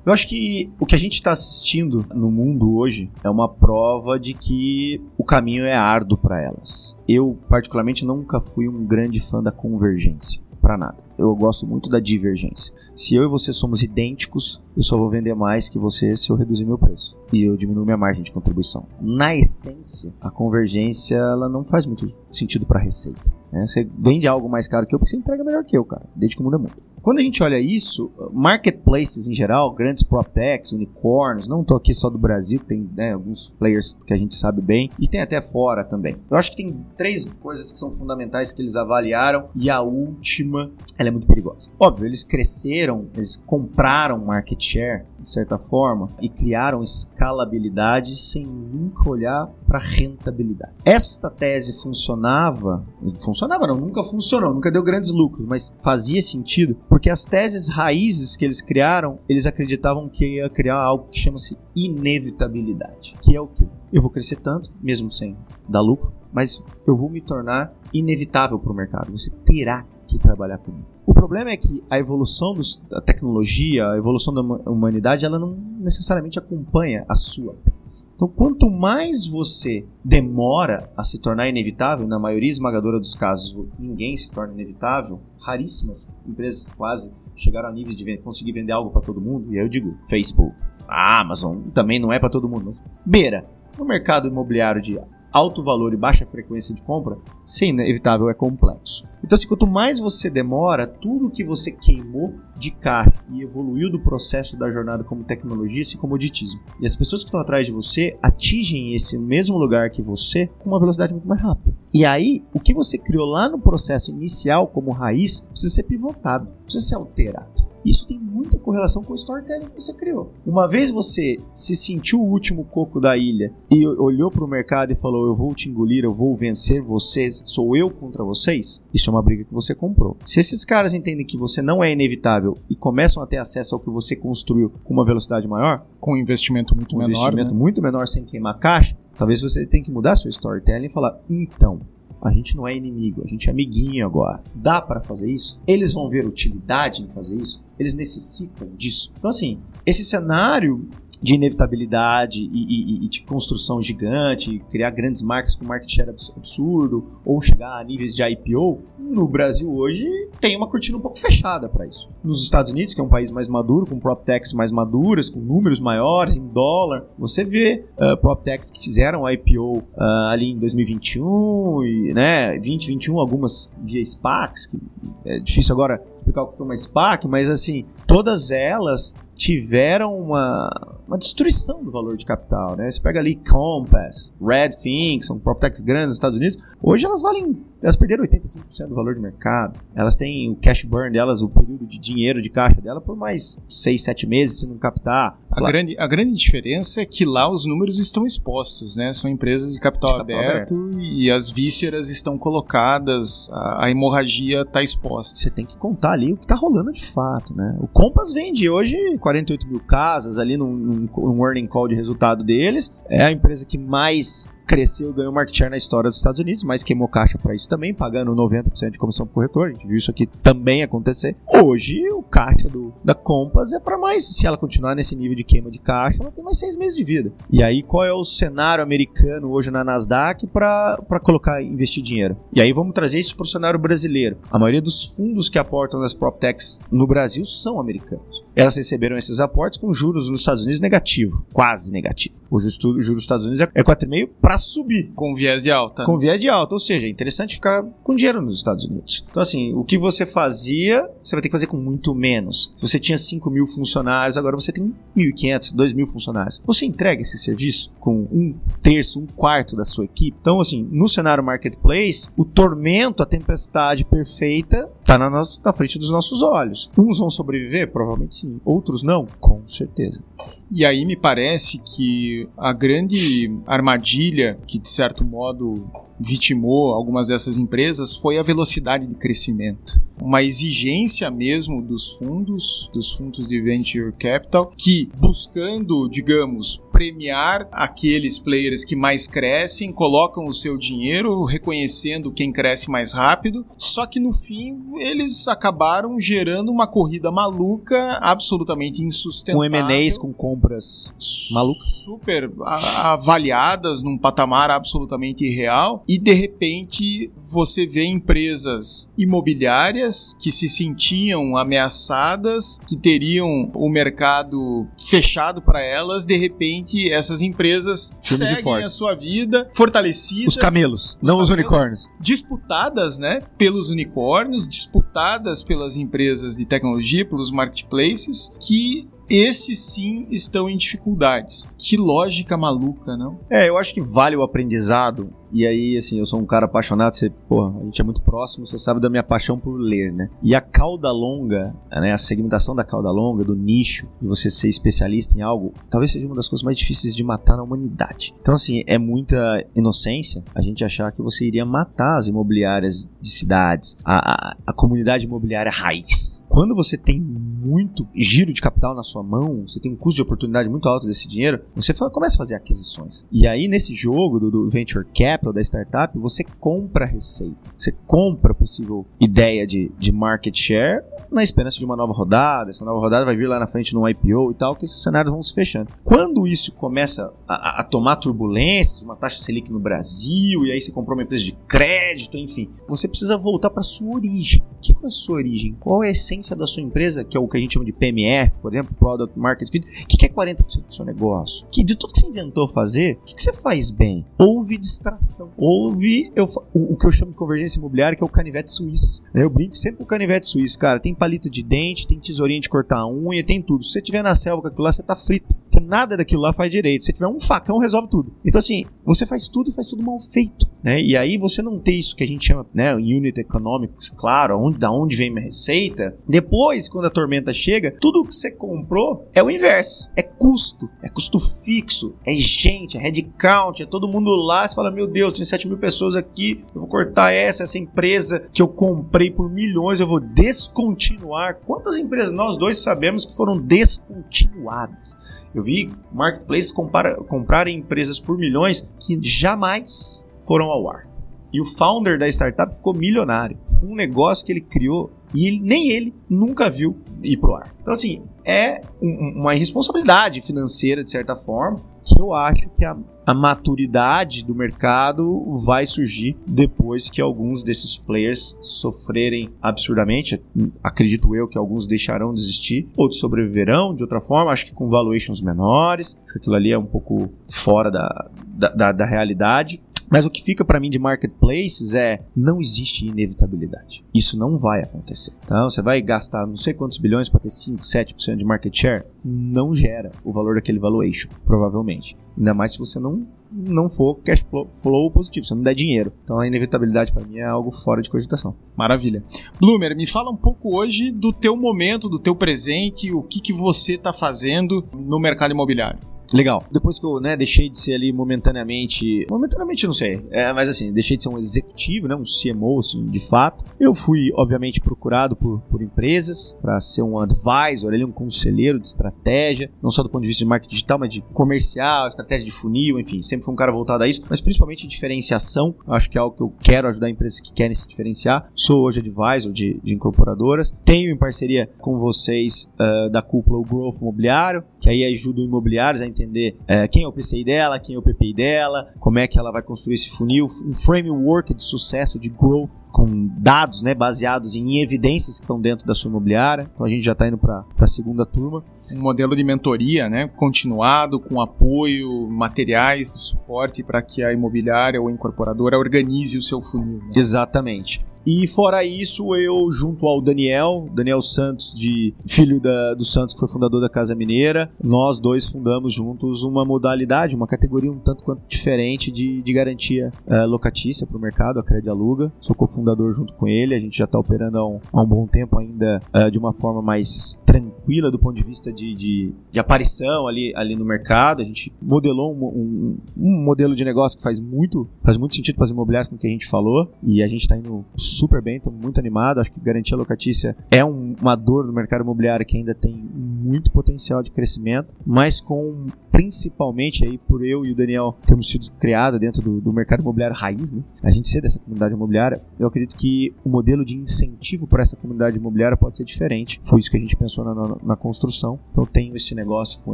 Eu acho que o que a gente está assistindo no mundo hoje é uma prova de que o caminho é árduo para elas. Eu, particularmente, nunca fui um grande fã da convergência. Para nada. Eu gosto muito da divergência. Se eu e você somos idênticos, eu só vou vender mais que você se eu reduzir meu preço. E eu diminuo minha margem de contribuição. Na essência, a convergência ela não faz muito sentido para receita. Né? Você vende algo mais caro que eu porque você entrega melhor que eu, cara. Desde que o mundo é. Quando a gente olha isso, marketplaces em geral, grandes proptechs, unicórnios, não estou aqui só do Brasil, que tem né, alguns players que a gente sabe bem, e tem até fora também. Eu acho que tem três coisas que são fundamentais que eles avaliaram, e a última, ela é muito perigosa. Óbvio, eles cresceram, eles compraram market share, de certa forma, e criaram escalabilidade sem nunca olhar para rentabilidade. Esta tese funcionava, funcionava não, nunca funcionou, nunca deu grandes lucros, mas fazia sentido, porque as teses raízes que eles criaram, eles acreditavam que ia criar algo que chama-se inevitabilidade, que é o que eu vou crescer tanto, mesmo sem dar lucro, mas eu vou me tornar inevitável para o mercado. Você terá que trabalhar comigo. O problema é que a evolução dos, da tecnologia, a evolução da humanidade, ela não necessariamente acompanha a sua tese. Então, quanto mais você demora a se tornar inevitável, na maioria esmagadora dos casos, ninguém se torna inevitável, raríssimas empresas quase chegaram a níveis de conseguir vender algo para todo mundo, e aí eu digo Facebook, Amazon também não é para todo mundo, mas beira. No mercado imobiliário de alto valor e baixa frequência de compra, ser inevitável é complexo. Então, assim, quanto mais você demora, tudo que você queimou de caixa e evoluiu do processo da jornada como tecnologia se comoditismo. E as pessoas que estão atrás de você atingem esse mesmo lugar que você com uma velocidade muito mais rápida. E aí, o que você criou lá no processo inicial como raiz precisa ser pivotado, precisa ser alterado. Isso tem muita correlação com o storytelling que você criou. Uma vez você se sentiu o último coco da ilha e olhou para o mercado e falou: Eu vou te engolir, eu vou vencer vocês, sou eu contra vocês, isso é uma briga que você comprou. Se esses caras entendem que você não é inevitável e começam a ter acesso ao que você construiu com uma velocidade maior, com um investimento muito um menor, investimento né? muito menor sem queimar caixa, talvez você tenha que mudar seu storytelling e falar: Então, a gente não é inimigo, a gente é amiguinho agora. Dá para fazer isso? Eles vão ver utilidade em fazer isso? Eles necessitam disso? Então, assim, esse cenário de inevitabilidade e, e, e, de construção gigante, criar grandes marcas com market share absurdo, ou chegar a níveis de IPO, no Brasil hoje tem uma cortina um pouco fechada para isso. Nos Estados Unidos, que é um país mais maduro, com PropTechs mais maduras, com números maiores em dólar, você vê uh, PropTechs que fizeram IPO uh, ali em 2021 e, né, 2021, algumas via SPACs, que é difícil agora explicar o que é uma SPAC, mas assim, todas elas tiveram uma, uma destruição do valor de capital, né? Você pega ali Compass, Redfin, que são PropTechs grandes nos Estados Unidos, hoje elas valem, elas perderam 85% do valor de mercado. Elas têm o cash burn delas, o período de dinheiro de caixa dela por mais 6, 7 meses se não captar. A grande, a grande diferença é que lá os números estão expostos, né? São empresas de capital, de capital aberto, aberto, e as vísceras estão colocadas, a, a hemorragia está exposta. Você tem que contar ali o que está rolando de fato, né? O Compass vende hoje 48 mil casas ali num, num, num earning call de resultado deles. É a empresa que mais cresceu, ganhou market share na história dos Estados Unidos, mas queimou caixa para isso também, pagando 90% de comissão pro corretor. A gente viu isso aqui também acontecer. Hoje, o caixa do, da Compass é para mais, se ela continuar nesse nível de queima de caixa, ela tem mais seis meses de vida. E aí, qual é o cenário americano hoje na Nasdaq para colocar, investir dinheiro? E aí, vamos trazer isso para o cenário brasileiro. A maioria dos fundos que aportam nas PropTechs no Brasil são americanos. Elas receberam esses aportes com juros nos Estados Unidos negativo, quase negativo. O juros dos Estados Unidos é 4,5 para subir. Com viés de alta. Com viés de alta, ou seja, é interessante ficar com dinheiro nos Estados Unidos. Então, assim, o que você fazia, você vai ter que fazer com muito menos. Se você tinha 5 mil funcionários, agora você tem 1.500, 2 mil funcionários. Você entrega esse serviço com um terço, um quarto da sua equipe. Então, assim, no cenário marketplace, o tormento, a tempestade perfeita está na, na frente dos nossos olhos. Uns vão sobreviver? Provavelmente sim. Outros não? Com certeza. E aí me parece que a grande armadilha que, de certo modo, vitimou algumas dessas empresas foi a velocidade de crescimento. Uma exigência mesmo dos fundos, dos fundos de venture capital, que buscando, digamos, premiar aqueles players que mais crescem, colocam o seu dinheiro reconhecendo quem cresce mais rápido, só que no fim eles acabaram gerando uma corrida maluca, absolutamente insustentável. Com M&As, com compras malucas. Super avaliadas num patamar absolutamente irreal e de repente você vê empresas imobiliárias que se sentiam ameaçadas, que teriam o mercado fechado para elas, de repente basicamente essas empresas seguem a sua vida fortalecidas. Os camelos, os não camelos, os unicórnios. Disputadas, né, pelos unicórnios, disputadas pelas empresas de tecnologia, pelos marketplaces, que esses sim estão em dificuldades. Que lógica maluca, não? É, eu acho que vale o aprendizado. E aí, assim, eu sou um cara apaixonado, você, pô, a gente é muito próximo, você sabe da minha paixão por ler, né? E a cauda longa, né, a segmentação da cauda longa, do nicho, de você ser especialista em algo, talvez seja uma das coisas mais difíceis de matar na humanidade. Então, assim, é muita inocência a gente achar que você iria matar as imobiliárias de cidades, a, a, a comunidade imobiliária raiz. Quando você tem muito giro de capital na sua mão, você tem um custo de oportunidade muito alto desse dinheiro, você começa a fazer aquisições. E aí, nesse jogo do, do Venture Capital, da startup, você compra receita. Você compra possível ideia de, de market share na esperança de uma nova rodada. Essa nova rodada vai vir lá na frente no IPO e tal, que esses cenários vão se fechando. Quando isso começa a, a tomar turbulências, uma taxa Selic no Brasil, e aí você comprou uma empresa de crédito, enfim, você precisa voltar para sua origem. O que é a sua origem? Qual é a essência da sua empresa, que é o que a gente chama de PMF, por exemplo, Product Market Fit? O que é 40% do seu negócio? Que de tudo que você inventou fazer, o que você faz bem? Houve distração. Houve eu, o, o, que eu chamo de convergência imobiliária, que é o canivete suíço. Eu brinco sempre com o canivete suíço, cara. Tem palito de dente, tem tesourinha de cortar a unha, tem tudo. Se você tiver na selva com aquilo lá, você tá frito. Porque nada daquilo lá faz direito. Se tiver um facão, resolve tudo. Então, assim, você faz tudo e faz tudo mal feito. Né? E aí você não tem isso que a gente chama, né, unit economics, claro, onde, da onde vem minha receita. Depois, quando a tormenta chega, tudo que você comprou é o inverso. É custo, é custo fixo, é gente, é headcount, é todo mundo lá. Você fala, meu Deus, tem 7 mil pessoas aqui, eu vou cortar essa, essa empresa que eu comprei por milhões, eu vou descontinuar. Quantas empresas nós dois sabemos que foram descontinuadas? Eu vi marketplaces comprarem empresas por milhões que jamais foram ao ar. E o founder da startup ficou milionário. Um negócio que ele criou e nem ele nunca viu ir pro ar. Então, assim, é um, uma irresponsabilidade financeira, de certa forma, que eu acho que a, a maturidade do mercado vai surgir depois que alguns desses players sofrerem absurdamente. Acredito eu que alguns deixarão de existir, outros sobreviverão de outra forma, acho que com valuations menores, acho que aquilo ali é um pouco fora da, da, da, da realidade. Mas o que fica para mim de marketplaces é não existe inevitabilidade. Isso não vai acontecer. Então, você vai gastar não sei quantos bilhões para ter 5, 7% de market share, não gera o valor daquele valuation, provavelmente. Ainda mais se você não não for cash flow positivo, se não der dinheiro. Então a inevitabilidade para mim é algo fora de cogitação. Maravilha. Bloomer, me fala um pouco hoje do teu momento, do teu presente, o que, que você está fazendo no mercado imobiliário. Legal. Depois que eu né, deixei de ser ali momentaneamente. Momentaneamente não sei. É, mas assim, deixei de ser um executivo, né, um CMO, assim, de fato. Eu fui, obviamente, procurado por, por empresas para ser um advisor, ali, um conselheiro de estratégia, não só do ponto de vista de marketing digital, mas de comercial, estratégia de funil, enfim, sempre fui um cara voltado a isso, mas principalmente diferenciação. Acho que é algo que eu quero ajudar empresas que querem se diferenciar. Sou hoje advisor de, de incorporadoras. Tenho em parceria com vocês uh, da cúpula o Growth Imobiliário, que aí ajuda imobiliários a entender é, quem é o PCI dela, quem é o PPI dela, como é que ela vai construir esse funil, um framework de sucesso, de growth, com dados né, baseados em evidências que estão dentro da sua imobiliária. Então a gente já está indo para a segunda turma. Um modelo de mentoria né, continuado, com apoio, materiais de suporte para que a imobiliária ou a incorporadora organize o seu funil. Né? Exatamente. E fora isso, eu junto ao Daniel, Daniel Santos, de filho da, do Santos, que foi fundador da Casa Mineira, nós dois fundamos juntos uma modalidade, uma categoria um tanto quanto diferente de, de garantia uh, locatícia para o mercado, a Cred Aluga. Sou cofundador junto com ele, a gente já está operando há um, há um, bom tempo ainda uh, de uma forma mais tranquila do ponto de vista de, de, de aparição ali, ali no mercado. A gente modelou um, um, um modelo de negócio que faz muito, faz muito sentido para as imobiliárias com o que a gente falou e a gente está indo super bem, estamos muito animados. Acho que garantia locatícia é um, uma dor no mercado imobiliário que ainda tem muito potencial de crescimento, mas com principalmente aí por eu e o Daniel termos sido criados dentro do, do mercado imobiliário raiz, né? A gente ser dessa comunidade imobiliária, eu acredito que o modelo de incentivo para essa comunidade imobiliária pode ser diferente. Foi isso que a gente pensou na, na, na construção. Então eu tenho esse negócio com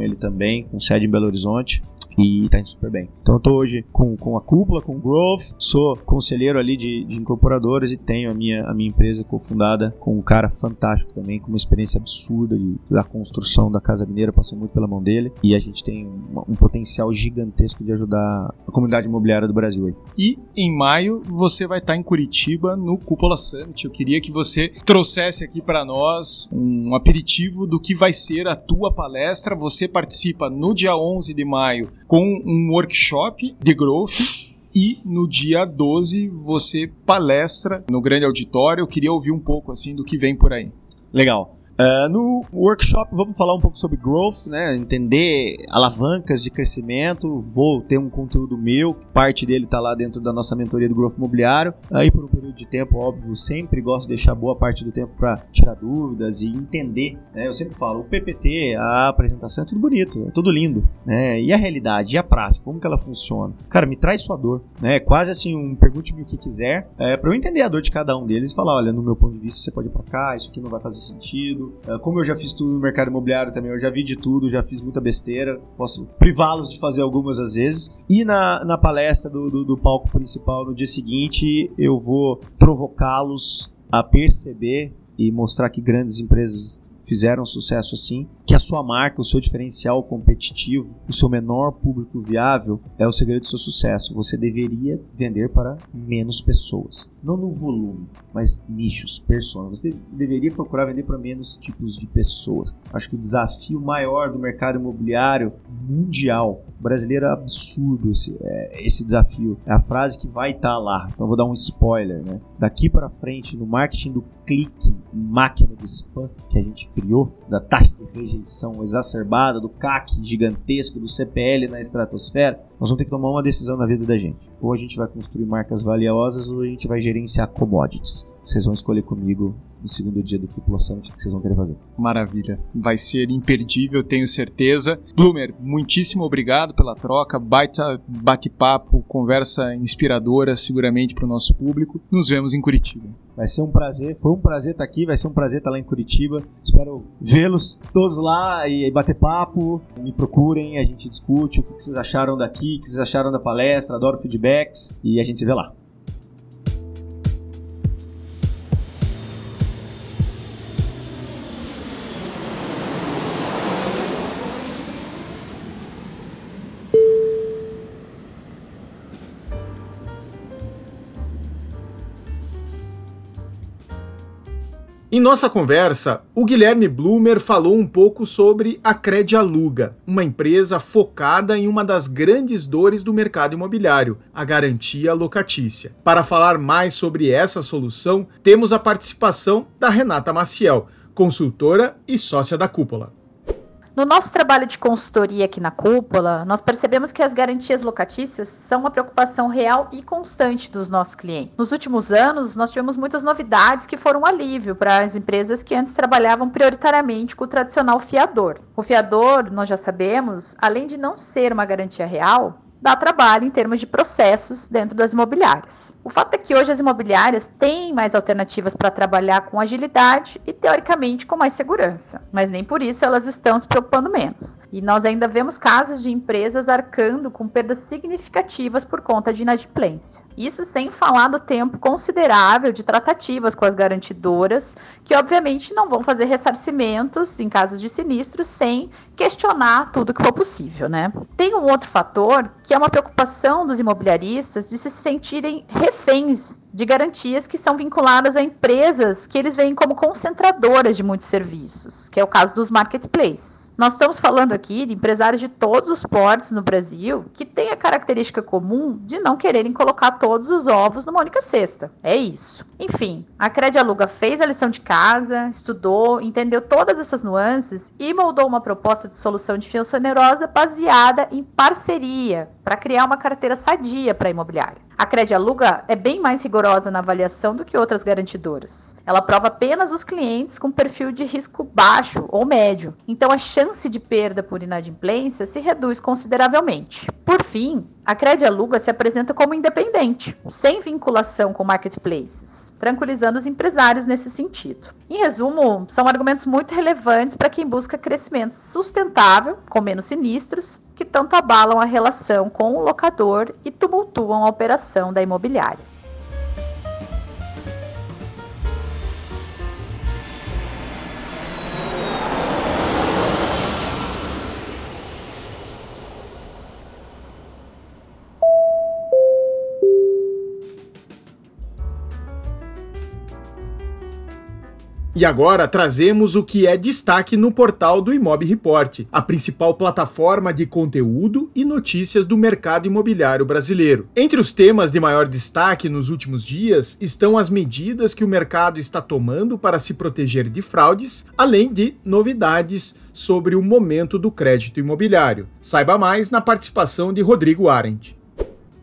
ele também, com sede em Belo Horizonte e tá indo super bem. Então eu tô hoje com, com a cúpula, com o Growth, sou conselheiro ali de, de incorporadoras e tenho a minha, a minha empresa cofundada com um cara fantástico também, com uma experiência absurda de, da construção da Casa Mineira, passou muito pela mão dele e a gente tem um, um potencial gigantesco de ajudar a comunidade imobiliária do Brasil aí. E em maio você vai estar em Curitiba no Cúpula Summit. Eu queria que você trouxesse aqui para nós um aperitivo do que vai ser a tua palestra. Você participa no dia 11 de maio com um workshop de growth e no dia 12 você palestra no grande auditório. Eu queria ouvir um pouco assim do que vem por aí. Legal. Uh, no workshop vamos falar um pouco sobre growth, né? Entender alavancas de crescimento. Vou ter um conteúdo meu, parte dele está lá dentro da nossa mentoria do Growth Imobiliário. Aí por um período de tempo, óbvio, sempre gosto de deixar boa parte do tempo para tirar dúvidas e entender. Né? Eu sempre falo, o PPT, a apresentação é tudo bonito, é tudo lindo, né? E a realidade, e a prática, como que ela funciona? Cara, me traz sua dor, né? Quase assim, um pergunte-me o que quiser, é, para eu entender a dor de cada um deles e falar, olha, no meu ponto de vista você pode ir para cá, isso aqui não vai fazer sentido tudo. É, como eu já fiz tudo no mercado imobiliário também, eu já vi de tudo, já fiz muita besteira. Posso privá-los de fazer algumas às vezes. E na, na palestra do, do, do palco principal no dia seguinte, eu vou provocá-los a perceber e mostrar que grandes empresas fizeram sucesso assim, que a sua marca, o seu diferencial competitivo, o seu menor público viável é o segredo do seu sucesso. Você deveria vender para menos pessoas. Não no volume, mas nichos, pessoas. Você deveria procurar vender para menos tipos de pessoas. Acho que o desafio maior do mercado imobiliário mundial brasileiro é absurdo esse, é, esse desafio. É a frase que vai estar tá lá. Então vou dar um spoiler, né? Daqui para frente, no marketing do clique, máquina de spam que a gente criou, da taxa de rejeição exacerbada, do CAC gigantesco, do CPL na estratosfera, nós vamos ter que tomar uma decisão na vida da gente. Ou a gente vai construir marcas valiosas ou a gente vai gerenciar commodities. Vocês vão escolher comigo no segundo dia do Cúpula Summit que vocês vão querer fazer. Maravilha. Vai ser imperdível, tenho certeza. Bloomer, muitíssimo obrigado pela troca. Baita bate-papo, conversa inspiradora seguramente para o nosso público. Nos vemos em Curitiba. Vai ser um prazer, foi um prazer estar aqui, vai ser um prazer estar lá em Curitiba. Espero vê-los todos lá e bater papo. Me procurem, a gente discute o que vocês acharam daqui, o que vocês acharam da palestra, adoro feedbacks e a gente se vê lá. Em nossa conversa, o Guilherme Blumer falou um pouco sobre a Cred Aluga, uma empresa focada em uma das grandes dores do mercado imobiliário, a garantia locatícia. Para falar mais sobre essa solução, temos a participação da Renata Maciel, consultora e sócia da Cúpula. No nosso trabalho de consultoria aqui na Cúpula, nós percebemos que as garantias locatícias são uma preocupação real e constante dos nossos clientes. Nos últimos anos, nós tivemos muitas novidades que foram um alívio para as empresas que antes trabalhavam prioritariamente com o tradicional fiador. O fiador, nós já sabemos, além de não ser uma garantia real, dá trabalho em termos de processos dentro das imobiliárias. O fato é que hoje as imobiliárias têm mais alternativas para trabalhar com agilidade e, teoricamente, com mais segurança, mas nem por isso elas estão se preocupando menos. E nós ainda vemos casos de empresas arcando com perdas significativas por conta de inadimplência. Isso sem falar do tempo considerável de tratativas com as garantidoras, que obviamente não vão fazer ressarcimentos em casos de sinistros sem questionar tudo que for possível, né? Tem um outro fator que é uma preocupação dos imobiliaristas de se sentirem reféns de garantias que são vinculadas a empresas que eles veem como concentradoras de muitos serviços, que é o caso dos marketplaces. Nós estamos falando aqui de empresários de todos os portos no Brasil que têm a característica comum de não quererem colocar todos os ovos numa única cesta. É isso. Enfim, a Cred Aluga fez a lição de casa, estudou, entendeu todas essas nuances e moldou uma proposta de solução de fiança onerosa baseada em parceria para criar uma carteira sadia para imobiliária. A Cred Aluga é bem mais rigorosa na avaliação do que outras garantidoras. Ela prova apenas os clientes com perfil de risco baixo ou médio, então a chance de perda por inadimplência se reduz consideravelmente. Por fim, a Cred Aluga se apresenta como independente, sem vinculação com marketplaces, tranquilizando os empresários nesse sentido. Em resumo, são argumentos muito relevantes para quem busca crescimento sustentável, com menos sinistros, que tanto abalam a relação com o locador e tumultuam a operação da imobiliária. E agora trazemos o que é destaque no portal do Imob Report, a principal plataforma de conteúdo e notícias do mercado imobiliário brasileiro. Entre os temas de maior destaque nos últimos dias estão as medidas que o mercado está tomando para se proteger de fraudes, além de novidades sobre o momento do crédito imobiliário. Saiba mais na participação de Rodrigo Arendt.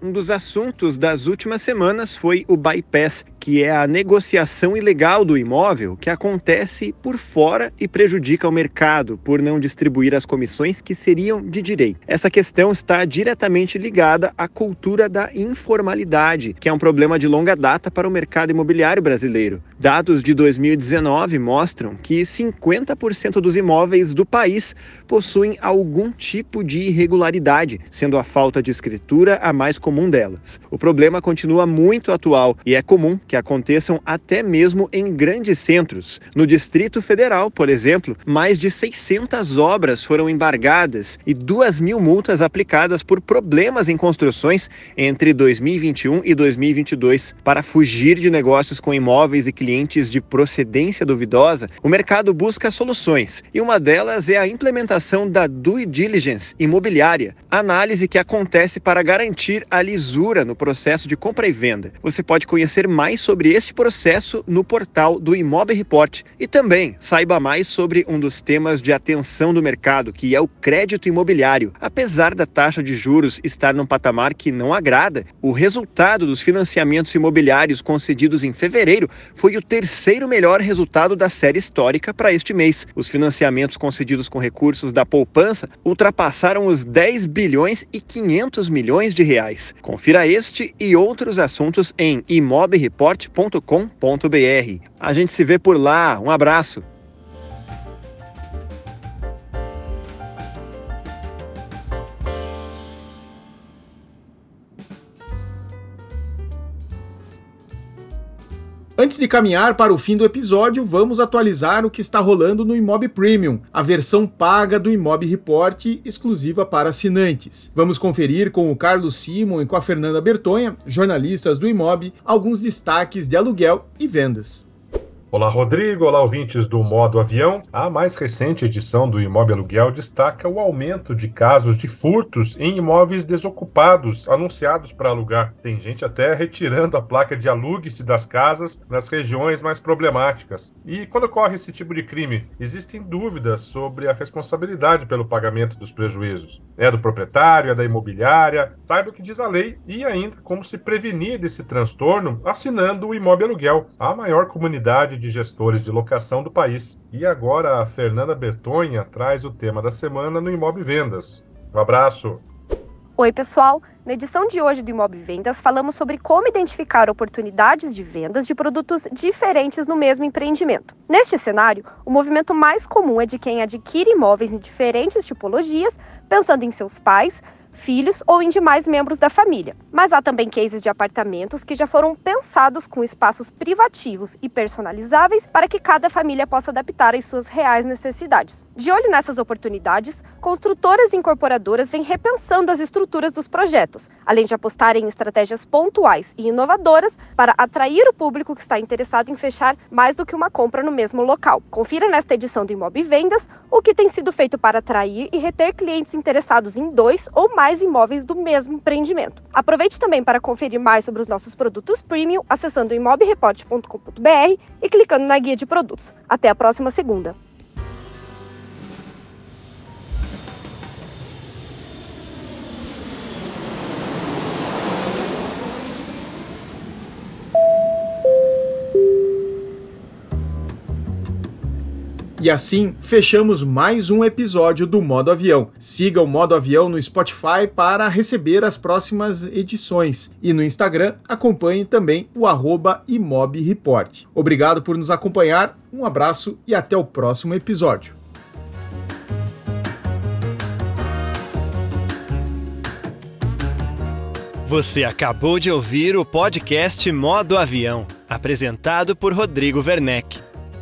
Um dos assuntos das últimas semanas foi o bypass, que é a negociação ilegal do imóvel que acontece por fora e prejudica o mercado por não distribuir as comissões que seriam de direito. Essa questão está diretamente ligada à cultura da informalidade, que é um problema de longa data para o mercado imobiliário brasileiro. Dados de 2019 mostram que 50% dos imóveis do país possuem algum tipo de irregularidade, sendo a falta de escritura a mais comum delas. O problema continua muito atual e é comum que aconteçam até mesmo em grandes centros. No Distrito Federal, por exemplo, mais de 600 obras foram embargadas e 2 mil multas aplicadas por problemas em construções entre 2021 e 2022. Para fugir de negócios com imóveis e clientes de procedência duvidosa, o mercado busca soluções e uma delas é a implementação da due diligence imobiliária, análise que acontece para garantir a lisura no processo de compra e venda. Você pode conhecer mais sobre este processo no portal do Imob Report e também saiba mais sobre um dos temas de atenção do mercado, que é o crédito imobiliário. Apesar da taxa de juros estar num patamar que não agrada, o resultado dos financiamentos imobiliários concedidos em fevereiro foi o terceiro melhor resultado da série histórica para este mês. Os financiamentos concedidos com recursos da poupança ultrapassaram os 10 bilhões e 500 milhões de reais. Confira este e outros assuntos em imobreport esporte.com.br. A gente se vê por lá. Um abraço. Antes de caminhar para o fim do episódio, vamos atualizar o que está rolando no Imob Premium, a versão paga do Imob Report exclusiva para assinantes. Vamos conferir com o Carlos Simon e com a Fernanda Bertonha, jornalistas do Imob, alguns destaques de aluguel e vendas. Olá, Rodrigo. Olá, ouvintes do Modo Avião. A mais recente edição do Imóvel Aluguel destaca o aumento de casos de furtos em imóveis desocupados anunciados para alugar. Tem gente até retirando a placa de alugue-se das casas nas regiões mais problemáticas. E quando ocorre esse tipo de crime, existem dúvidas sobre a responsabilidade pelo pagamento dos prejuízos. É do proprietário, é da imobiliária. Saiba o que diz a lei e ainda como se prevenir desse transtorno assinando o Imóvel Aluguel, a maior comunidade de gestores de locação do país. E agora a Fernanda Bertonha traz o tema da semana no Imob Vendas. Um abraço! Oi, pessoal! Na edição de hoje do Imob Vendas, falamos sobre como identificar oportunidades de vendas de produtos diferentes no mesmo empreendimento. Neste cenário, o movimento mais comum é de quem adquire imóveis em diferentes tipologias, pensando em seus pais, filhos ou em demais membros da família. Mas há também cases de apartamentos que já foram pensados com espaços privativos e personalizáveis para que cada família possa adaptar às suas reais necessidades. De olho nessas oportunidades, construtoras e incorporadoras vêm repensando as estruturas dos projetos, além de apostar em estratégias pontuais e inovadoras para atrair o público que está interessado em fechar mais do que uma compra no mesmo local. Confira nesta edição do Imob Vendas o que tem sido feito para atrair e reter clientes interessados em dois ou mais mais imóveis do mesmo empreendimento. Aproveite também para conferir mais sobre os nossos produtos premium acessando imobreport.com.br e clicando na guia de produtos. Até a próxima segunda. E assim fechamos mais um episódio do Modo Avião. Siga o Modo Avião no Spotify para receber as próximas edições. E no Instagram acompanhe também o arroba imobreport. Obrigado por nos acompanhar, um abraço e até o próximo episódio. Você acabou de ouvir o podcast Modo Avião, apresentado por Rodrigo Werneck.